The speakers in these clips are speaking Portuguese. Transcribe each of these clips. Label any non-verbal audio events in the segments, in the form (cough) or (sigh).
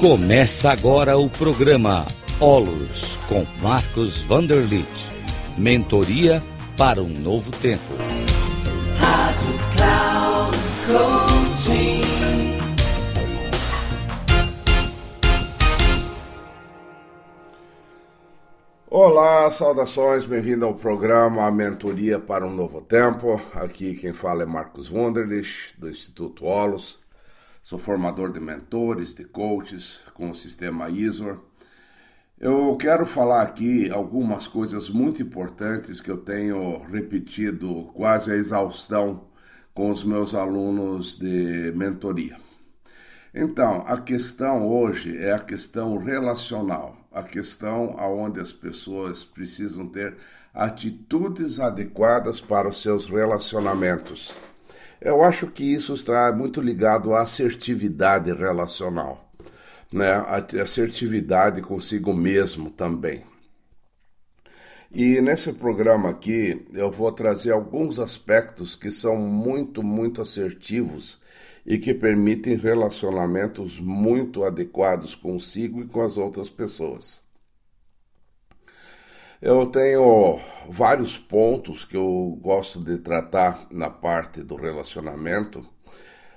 Começa agora o programa Olos com Marcos Vanderlit. Mentoria para um novo tempo. Rádio Cloud Coaching. Olá, saudações, bem-vindo ao programa A Mentoria para um Novo Tempo. Aqui quem fala é Marcos Wunderlich, do Instituto Olos. Sou formador de mentores, de coaches com o sistema ISOR. Eu quero falar aqui algumas coisas muito importantes que eu tenho repetido quase a exaustão com os meus alunos de mentoria. Então, a questão hoje é a questão relacional, a questão aonde as pessoas precisam ter atitudes adequadas para os seus relacionamentos. Eu acho que isso está muito ligado à assertividade relacional, né? A assertividade consigo mesmo também. E nesse programa aqui eu vou trazer alguns aspectos que são muito, muito assertivos e que permitem relacionamentos muito adequados consigo e com as outras pessoas. Eu tenho vários pontos que eu gosto de tratar na parte do relacionamento,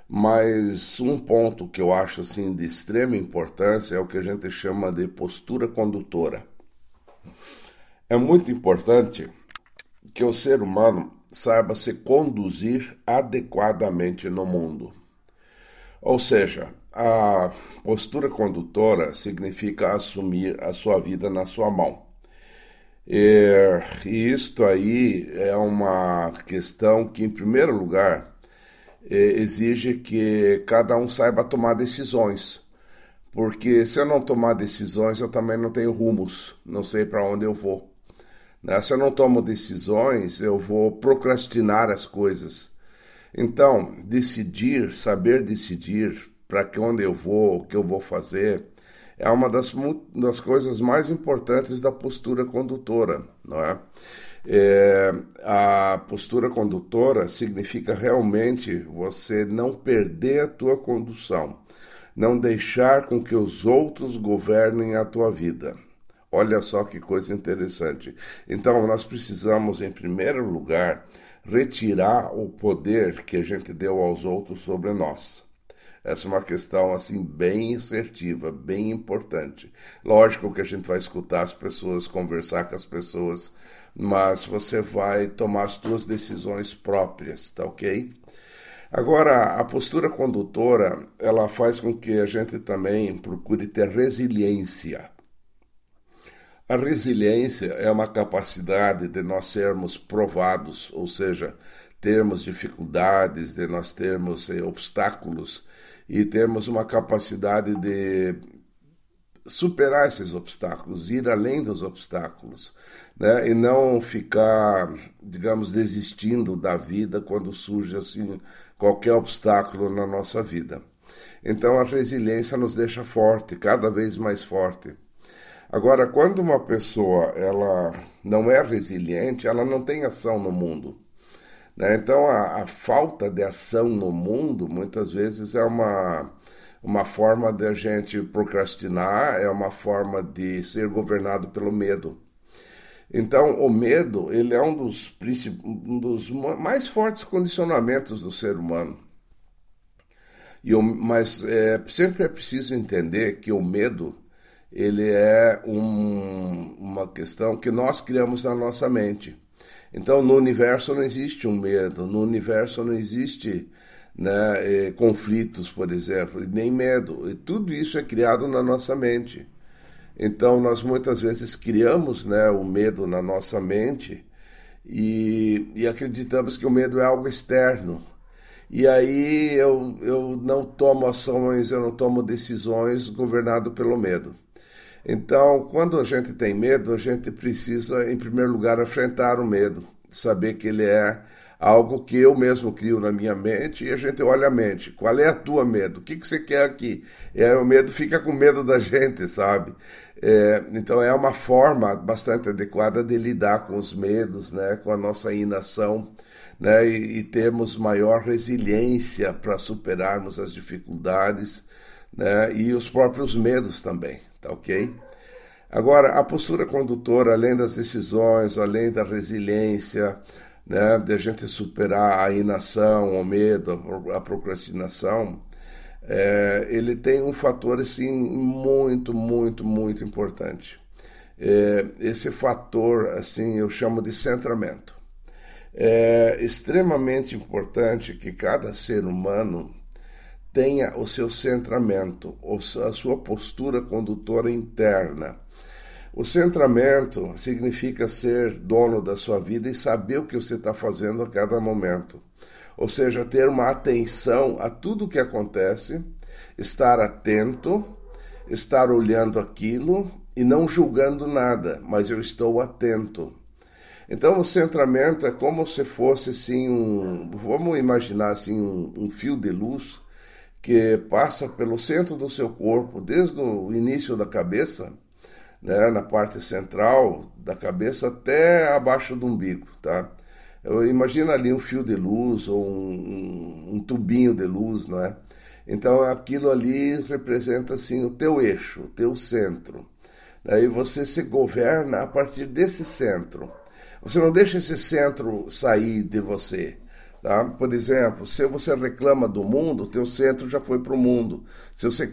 mas um ponto que eu acho assim de extrema importância é o que a gente chama de postura condutora. É muito importante que o ser humano saiba se conduzir adequadamente no mundo. Ou seja, a postura condutora significa assumir a sua vida na sua mão. E, e isto aí é uma questão que, em primeiro lugar, exige que cada um saiba tomar decisões. Porque se eu não tomar decisões, eu também não tenho rumos, não sei para onde eu vou. Né? Se eu não tomo decisões, eu vou procrastinar as coisas. Então, decidir, saber decidir para onde eu vou, o que eu vou fazer, é uma das, das coisas mais importantes da postura condutora, não é? é? A postura condutora significa realmente você não perder a tua condução, não deixar com que os outros governem a tua vida. Olha só que coisa interessante. Então, nós precisamos, em primeiro lugar, retirar o poder que a gente deu aos outros sobre nós. Essa é uma questão assim bem assertiva, bem importante. Lógico que a gente vai escutar as pessoas, conversar com as pessoas, mas você vai tomar as suas decisões próprias, tá ok? Agora, a postura condutora, ela faz com que a gente também procure ter resiliência. A resiliência é uma capacidade de nós sermos provados, ou seja, termos dificuldades, de nós termos eh, obstáculos e termos uma capacidade de superar esses obstáculos, ir além dos obstáculos, né? E não ficar, digamos, desistindo da vida quando surge assim qualquer obstáculo na nossa vida. Então a resiliência nos deixa forte, cada vez mais forte. Agora, quando uma pessoa ela não é resiliente, ela não tem ação no mundo. Né? Então, a, a, falta de ação no mundo muitas vezes é uma, uma forma de a gente procrastinar, é uma forma de ser governado pelo medo. Então, o medo ele é um dos, um dos mais fortes condicionamentos do ser humano. E o, mas é, sempre é preciso entender que o medo ele é um, uma questão que nós criamos na nossa mente. Então, no universo não existe um medo, no universo não existe né, eh, conflitos, por exemplo, nem medo. E tudo isso é criado na nossa mente. Então, nós muitas vezes criamos né, o medo na nossa mente e, e acreditamos que o medo é algo externo. E aí eu, eu não tomo ações, eu não tomo decisões governado pelo medo. Então, quando a gente tem medo, a gente precisa, em primeiro lugar, enfrentar o medo, saber que ele é algo que eu mesmo crio na minha mente e a gente olha a mente. Qual é a tua medo? O que, que você quer aqui? E aí o medo fica com medo da gente, sabe? É, então é uma forma bastante adequada de lidar com os medos, né, com a nossa inação, né, e, e termos maior resiliência para superarmos as dificuldades né? e os próprios medos também, tá ok? Agora, a postura condutora, além das decisões, além da resiliência, né, de a gente superar a inação, o medo, a procrastinação, é, ele tem um fator assim muito, muito, muito importante. É, esse fator, assim, eu chamo de centramento. É extremamente importante que cada ser humano tenha o seu centramento, a sua postura condutora interna. O centramento significa ser dono da sua vida e saber o que você está fazendo a cada momento. Ou seja, ter uma atenção a tudo o que acontece, estar atento, estar olhando aquilo e não julgando nada, mas eu estou atento. Então o centramento é como se fosse assim um, vamos imaginar assim um, um fio de luz que passa pelo centro do seu corpo, desde o início da cabeça, né, na parte central da cabeça até abaixo do umbigo, tá? Eu imagino ali um fio de luz ou um, um, um tubinho de luz, não é? Então aquilo ali representa assim o teu eixo, o teu centro. Aí você se governa a partir desse centro. Você não deixa esse centro sair de você. Tá? Por exemplo, se você reclama do mundo, teu centro já foi para o mundo. Se você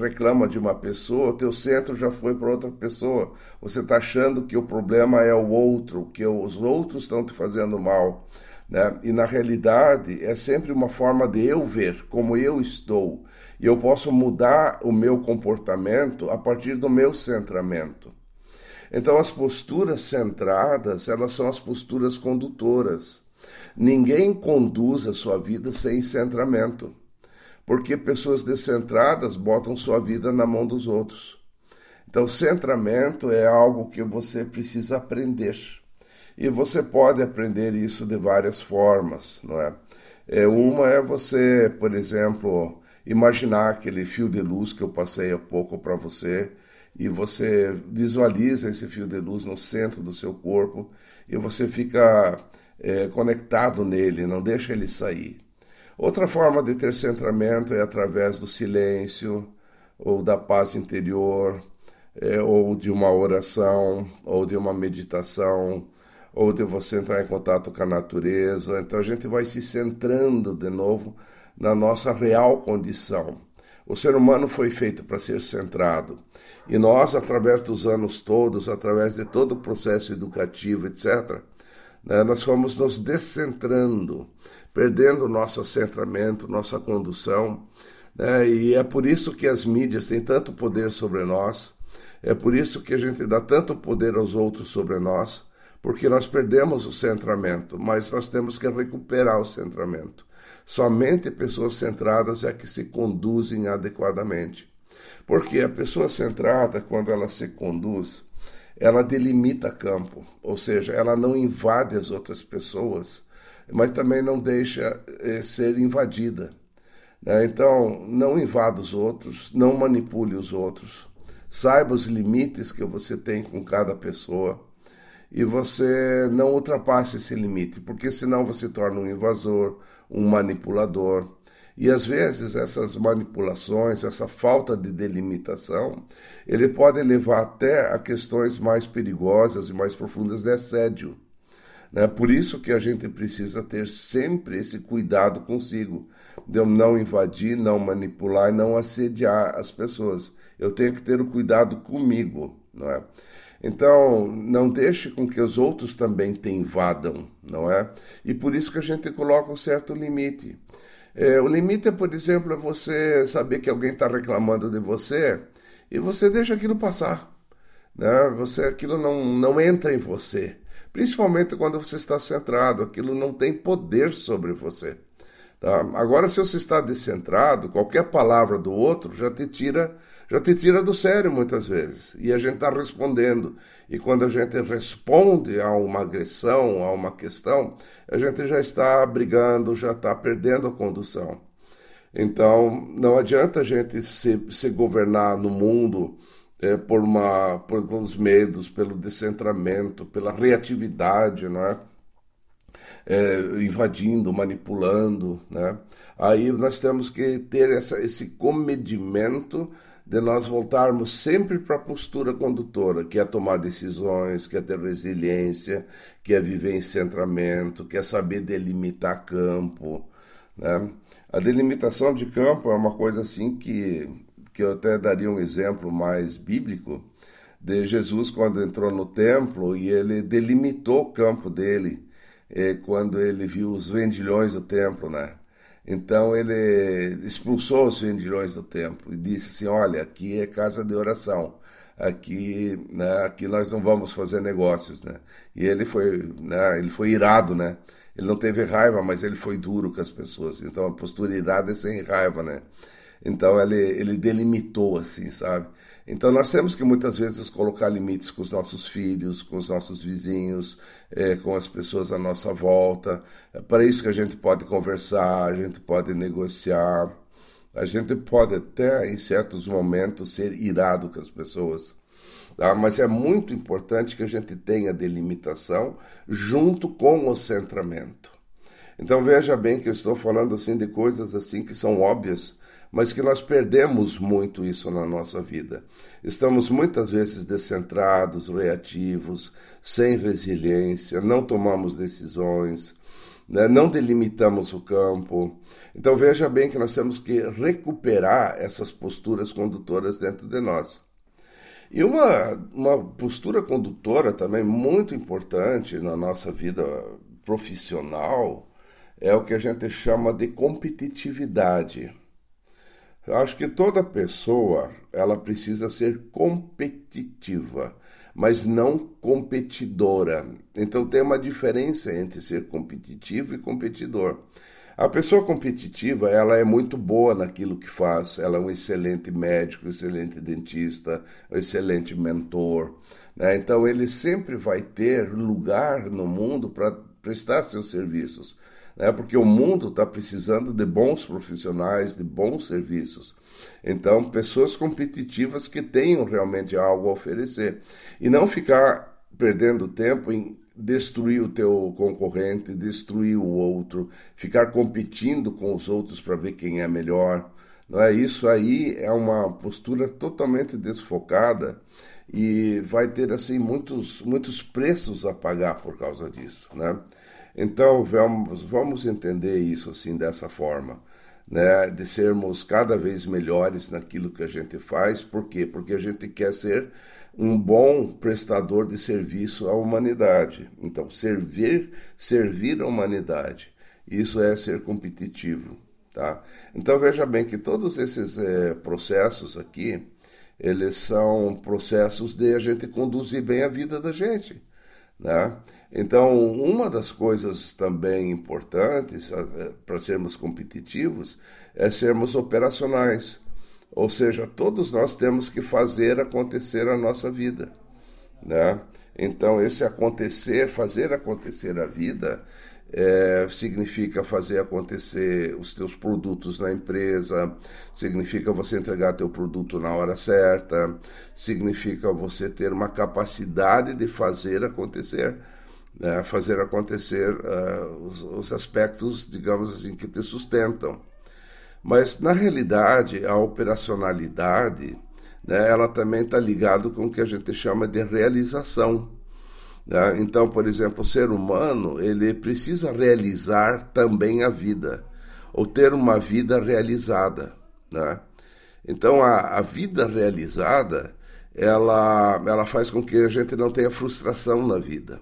reclama de uma pessoa, teu centro já foi para outra pessoa. Você está achando que o problema é o outro, que os outros estão te fazendo mal. Né? E na realidade é sempre uma forma de eu ver como eu estou. E eu posso mudar o meu comportamento a partir do meu centramento. Então as posturas centradas, elas são as posturas condutoras. Ninguém conduz a sua vida sem centramento, porque pessoas descentradas botam sua vida na mão dos outros. Então, centramento é algo que você precisa aprender. E você pode aprender isso de várias formas, não é? é uma é você, por exemplo, imaginar aquele fio de luz que eu passei há pouco para você e você visualiza esse fio de luz no centro do seu corpo e você fica é, conectado nele, não deixa ele sair. Outra forma de ter centramento é através do silêncio, ou da paz interior, é, ou de uma oração, ou de uma meditação, ou de você entrar em contato com a natureza. Então a gente vai se centrando de novo na nossa real condição. O ser humano foi feito para ser centrado. E nós, através dos anos todos, através de todo o processo educativo, etc., né, nós fomos nos descentrando, perdendo nosso centramento, nossa condução. Né, e é por isso que as mídias têm tanto poder sobre nós, é por isso que a gente dá tanto poder aos outros sobre nós, porque nós perdemos o centramento, mas nós temos que recuperar o centramento. Somente pessoas centradas é que se conduzem adequadamente. Porque a pessoa centrada, quando ela se conduz, ela delimita campo, ou seja, ela não invade as outras pessoas, mas também não deixa eh, ser invadida. Né? Então, não invada os outros, não manipule os outros, saiba os limites que você tem com cada pessoa e você não ultrapasse esse limite, porque senão você torna um invasor, um manipulador. E às vezes essas manipulações, essa falta de delimitação, ele pode levar até a questões mais perigosas e mais profundas de assédio. Né? Por isso que a gente precisa ter sempre esse cuidado consigo, de eu não invadir, não manipular e não assediar as pessoas. Eu tenho que ter o cuidado comigo, não é? Então, não deixe com que os outros também te invadam, não é? E por isso que a gente coloca um certo limite. É, o limite por exemplo, é você saber que alguém está reclamando de você e você deixa aquilo passar. Né? Você, aquilo não, não entra em você. Principalmente quando você está centrado, aquilo não tem poder sobre você. Tá? Agora, se você está descentrado, qualquer palavra do outro já te tira já te tira do sério muitas vezes. E a gente está respondendo. E quando a gente responde a uma agressão, a uma questão, a gente já está brigando, já está perdendo a condução. Então, não adianta a gente se, se governar no mundo é, por, uma, por os medos, pelo descentramento, pela reatividade, não é? é, invadindo, manipulando, né? Aí nós temos que ter essa, esse comedimento de nós voltarmos sempre para a postura condutora, que é tomar decisões, que é ter resiliência, que é viver em centramento, que é saber delimitar campo. Né? A delimitação de campo é uma coisa assim que, que eu até daria um exemplo mais bíblico de Jesus quando entrou no templo e ele delimitou o campo dele quando ele viu os vendilhões do templo, né? Então ele expulsou os vendilhões do templo e disse assim: Olha, aqui é casa de oração, aqui, né, aqui nós não vamos fazer negócios, né? E ele foi, né, ele foi irado, né? Ele não teve raiva, mas ele foi duro com as pessoas. Então a postura irada é sem raiva, né? Então ele, ele delimitou assim, sabe? Então nós temos que muitas vezes colocar limites com os nossos filhos, com os nossos vizinhos, é, com as pessoas à nossa volta. É para isso que a gente pode conversar, a gente pode negociar, a gente pode até em certos momentos ser irado com as pessoas. Tá? Mas é muito importante que a gente tenha delimitação junto com o centramento. Então veja bem que eu estou falando assim de coisas assim que são óbvias, mas que nós perdemos muito isso na nossa vida. Estamos muitas vezes descentrados, reativos, sem resiliência, não tomamos decisões, né? não delimitamos o campo. Então veja bem que nós temos que recuperar essas posturas condutoras dentro de nós. E uma, uma postura condutora também muito importante na nossa vida profissional é o que a gente chama de competitividade. Eu acho que toda pessoa ela precisa ser competitiva, mas não competidora. Então tem uma diferença entre ser competitivo e competidor. A pessoa competitiva, ela é muito boa naquilo que faz, ela é um excelente médico, excelente dentista, excelente mentor. Né? Então ele sempre vai ter lugar no mundo para prestar seus serviços né? porque o mundo está precisando de bons profissionais, de bons serviços. Então, pessoas competitivas que tenham realmente algo a oferecer. E não ficar perdendo tempo em destruir o teu concorrente, destruir o outro, ficar competindo com os outros para ver quem é melhor. Não é isso aí é uma postura totalmente desfocada e vai ter assim muitos muitos preços a pagar por causa disso, né? Então vamos, vamos entender isso assim dessa forma, né? De sermos cada vez melhores naquilo que a gente faz. Por quê? Porque a gente quer ser um bom prestador de serviço à humanidade. Então servir, servir a humanidade. Isso é ser competitivo, tá? Então veja bem que todos esses é, processos aqui, eles são processos de a gente conduzir bem a vida da gente, né? Então, uma das coisas também importantes eh, para sermos competitivos é sermos operacionais. Ou seja, todos nós temos que fazer acontecer a nossa vida. Né? Então, esse acontecer, fazer acontecer a vida, é, significa fazer acontecer os teus produtos na empresa, significa você entregar teu produto na hora certa, significa você ter uma capacidade de fazer acontecer né, fazer acontecer uh, os, os, aspectos, digamos assim, que te sustentam. Mas, na realidade, a operacionalidade, né, ela também está ligada com o que a gente chama de realização. Né? Então, por exemplo, o ser humano, ele precisa realizar também a vida, ou ter uma vida realizada. Né? Então, a, a vida realizada, ela, ela faz com que a gente não tenha frustração na vida.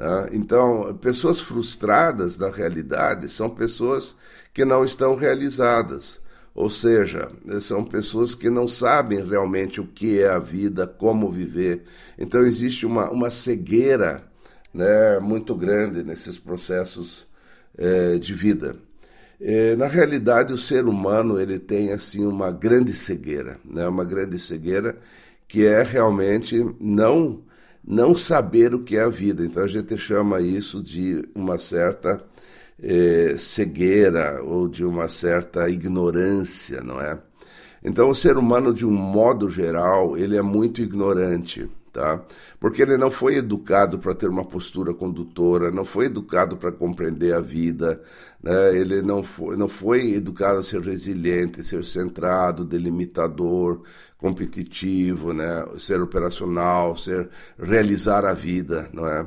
Tá? Então, pessoas frustradas da realidade são pessoas que não estão realizadas, ou seja, são pessoas que não sabem realmente o que é a vida, como viver. Então, existe uma, uma cegueira né, muito grande nesses processos é, de vida. É, na realidade, o ser humano ele tem assim uma grande cegueira, né, uma grande cegueira que é realmente não não saber o que é a vida. Então a gente chama isso de uma certa eh, cegueira ou de uma certa ignorância, não é? Então o ser humano, de um modo geral, ele é muito ignorante, tá? Porque ele não foi educado para ter uma postura condutora, não foi educado para compreender a vida, né? Ele não foi, não foi educado a ser resiliente, ser centrado, delimitador, competitivo, né? Ser operacional, ser realizar a vida, não é?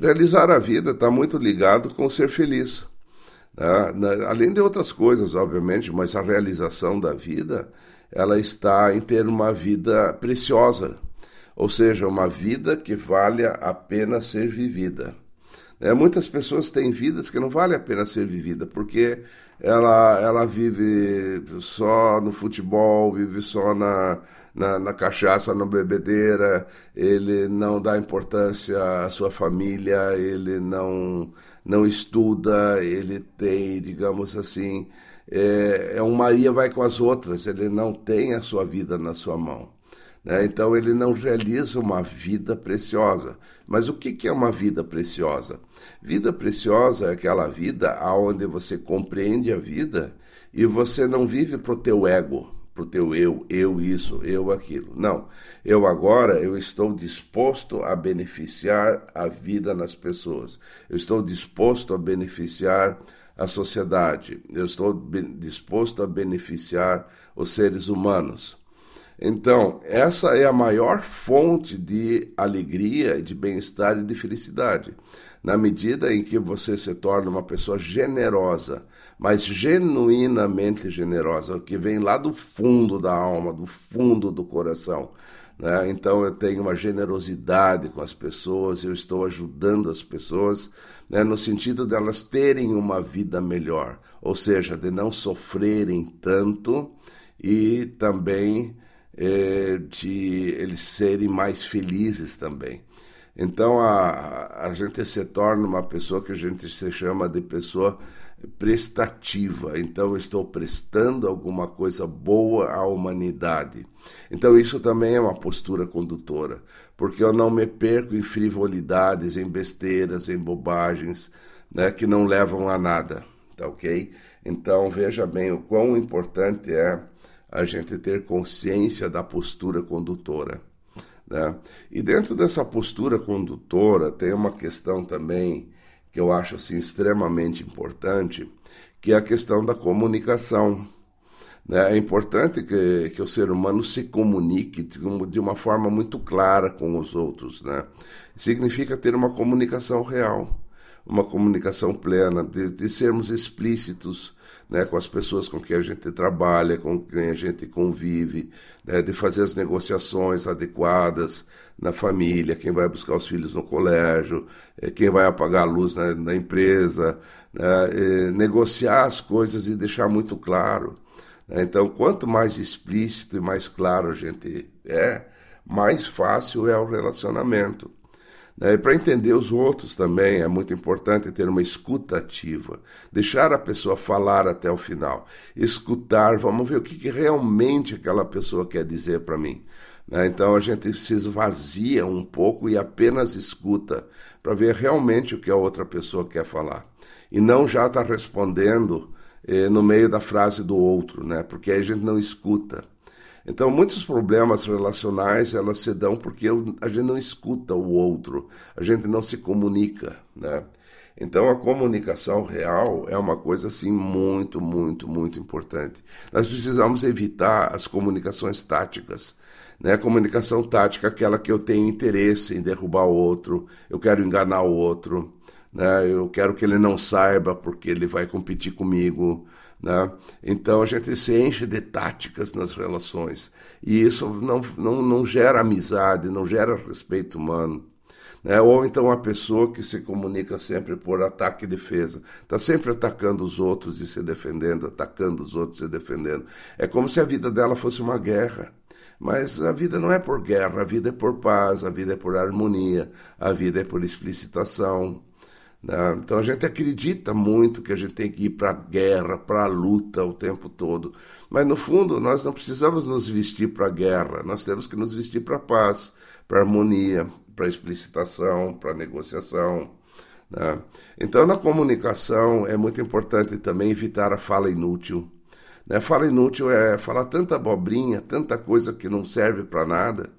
Realizar a vida está muito ligado com ser feliz. Né? Além de outras coisas, obviamente, mas a realização da vida, ela está em ter uma vida preciosa, ou seja, uma vida que valha a pena ser vivida. É, muitas pessoas têm vidas que não vale a pena ser vivida, porque ela, ela vive só no futebol, vive só na, na, na, cachaça, na bebedeira, ele não dá importância à sua família, ele não, não estuda, ele tem, digamos assim, é, é um Maria vai com as outras, ele não tem a sua vida na sua mão. Né? Então ele não realiza uma vida preciosa. Mas o que, é uma vida preciosa? Vida preciosa é aquela vida onde você compreende a vida e você não vive para o teu ego, para o teu eu, eu isso, eu aquilo. Não. Eu agora eu estou disposto a beneficiar a vida nas pessoas. Eu estou disposto a beneficiar a sociedade. Eu estou disposto a beneficiar os seres humanos. Então, essa é a maior fonte de alegria, de bem-estar e de felicidade. Na medida em que você se torna uma pessoa generosa, mas genuinamente generosa, que vem lá do fundo da alma, do fundo do coração. Né? Então, eu tenho uma generosidade com as pessoas, eu estou ajudando as pessoas né? no sentido delas terem uma vida melhor, ou seja, de não sofrerem tanto e também é, de eles serem mais felizes também. Então a, a gente se torna uma pessoa que a gente se chama de pessoa prestativa. Então estou prestando alguma coisa boa à humanidade. Então isso também é uma postura condutora, porque eu não me perco em frivolidades, em besteiras, em bobagens, né, que não levam a nada, tá OK? Então veja bem o quão importante é a gente ter consciência da postura condutora. Né? E dentro dessa postura condutora tem uma questão também que eu acho assim, extremamente importante, que é a questão da comunicação. Né? É importante que, que o ser humano se comunique de uma forma muito clara com os outros. Né? Significa ter uma comunicação real, uma comunicação plena, de, de sermos explícitos, né, com as pessoas com quem a gente trabalha, com quem a gente convive, né, de fazer as negociações adequadas na família, quem vai buscar os filhos no colégio, é, quem vai apagar a luz na, na empresa, né, é, negociar as coisas e deixar muito claro. Né. Então, quanto mais explícito e mais claro a gente é, mais fácil é o relacionamento. Né? E para entender os outros também é muito importante ter uma escuta ativa, deixar a pessoa falar até o final, escutar, vamos ver o que, que realmente aquela pessoa quer dizer para mim. Né? Então a gente se esvazia um pouco e apenas escuta para ver realmente o que a outra pessoa quer falar. E não já está respondendo eh, no meio da frase do outro, né? porque aí a gente não escuta. Então, muitos problemas relacionais elas se dão porque a gente não escuta o outro, a gente não se comunica, né? Então, a comunicação real é uma coisa assim muito, muito, muito importante. Nós precisamos evitar as comunicações táticas. Né? Comunicação tática aquela que eu tenho interesse em derrubar o outro, eu quero enganar o outro, né? eu quero que ele não saiba porque ele vai competir comigo, né? Então a gente se enche de táticas nas relações e isso não, não, não gera amizade, não gera respeito humano. Né? Ou então a pessoa que se comunica sempre por ataque e defesa, está sempre atacando os outros e se defendendo, atacando os outros e se defendendo. É como se a vida dela fosse uma guerra. Mas a vida não é por guerra, a vida é por paz, a vida é por harmonia, a vida é por explicitação, né? Então a gente acredita muito que a gente tem que ir para a guerra, para a luta o tempo todo. Mas no fundo nós não precisamos nos vestir para a guerra, nós temos que nos vestir para a paz, para a harmonia, para a explicitação, para a negociação. Né? Então na comunicação é muito importante também evitar a fala inútil. Né? Fala inútil é falar tanta abobrinha, tanta coisa que não serve para nada.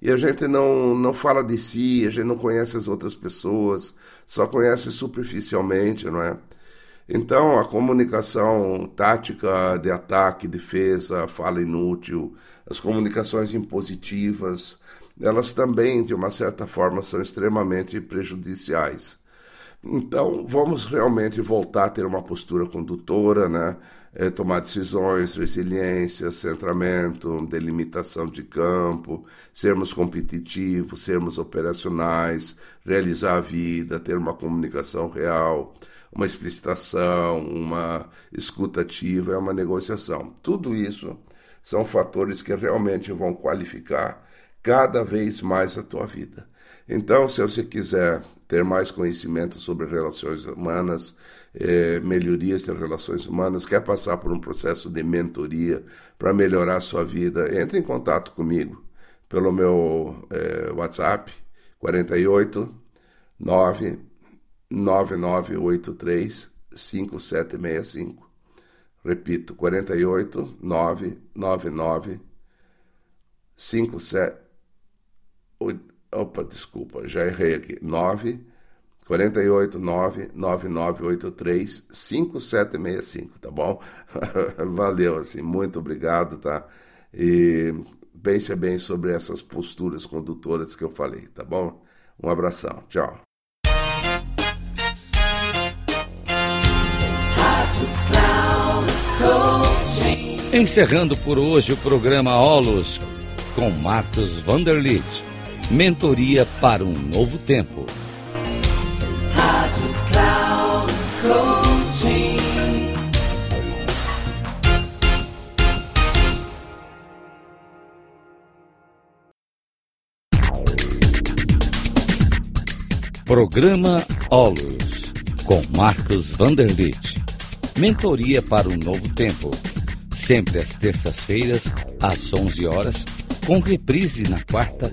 E a gente não, não fala de si, a gente não conhece as outras pessoas, só conhece superficialmente, não é? Então, a comunicação tática de ataque, defesa, fala inútil, as comunicações impositivas, elas também, de uma certa forma, são extremamente prejudiciais. Então, vamos realmente voltar a ter uma postura condutora, né? É, tomar decisões, resiliência, centramento, delimitação de campo, sermos competitivos, sermos operacionais, realizar a vida, ter uma comunicação real, uma explicitação, uma escutativa, é uma negociação. Tudo isso são fatores que realmente vão qualificar cada vez mais a tua vida. Então, se você quiser ter mais conhecimento sobre relações humanas, eh, melhorias das relações humanas, quer passar por um processo de mentoria para melhorar a sua vida, entre em contato comigo pelo meu eh, WhatsApp 48 9 9983 5765. Repito, 48 999 57 Opa, desculpa, já errei aqui. 9 48 9 9983 5765, tá bom? (laughs) Valeu, assim, muito obrigado, tá? E pense bem sobre essas posturas condutoras que eu falei, tá bom? Um abração, tchau. Encerrando por hoje o programa Olos com Marcos Vanderlit. Mentoria para um novo tempo. Rádio Cloud. Programa Olos com Marcos Vanderlit. Mentoria para um novo tempo. Sempre às terças-feiras, às 11 horas com reprise na quarta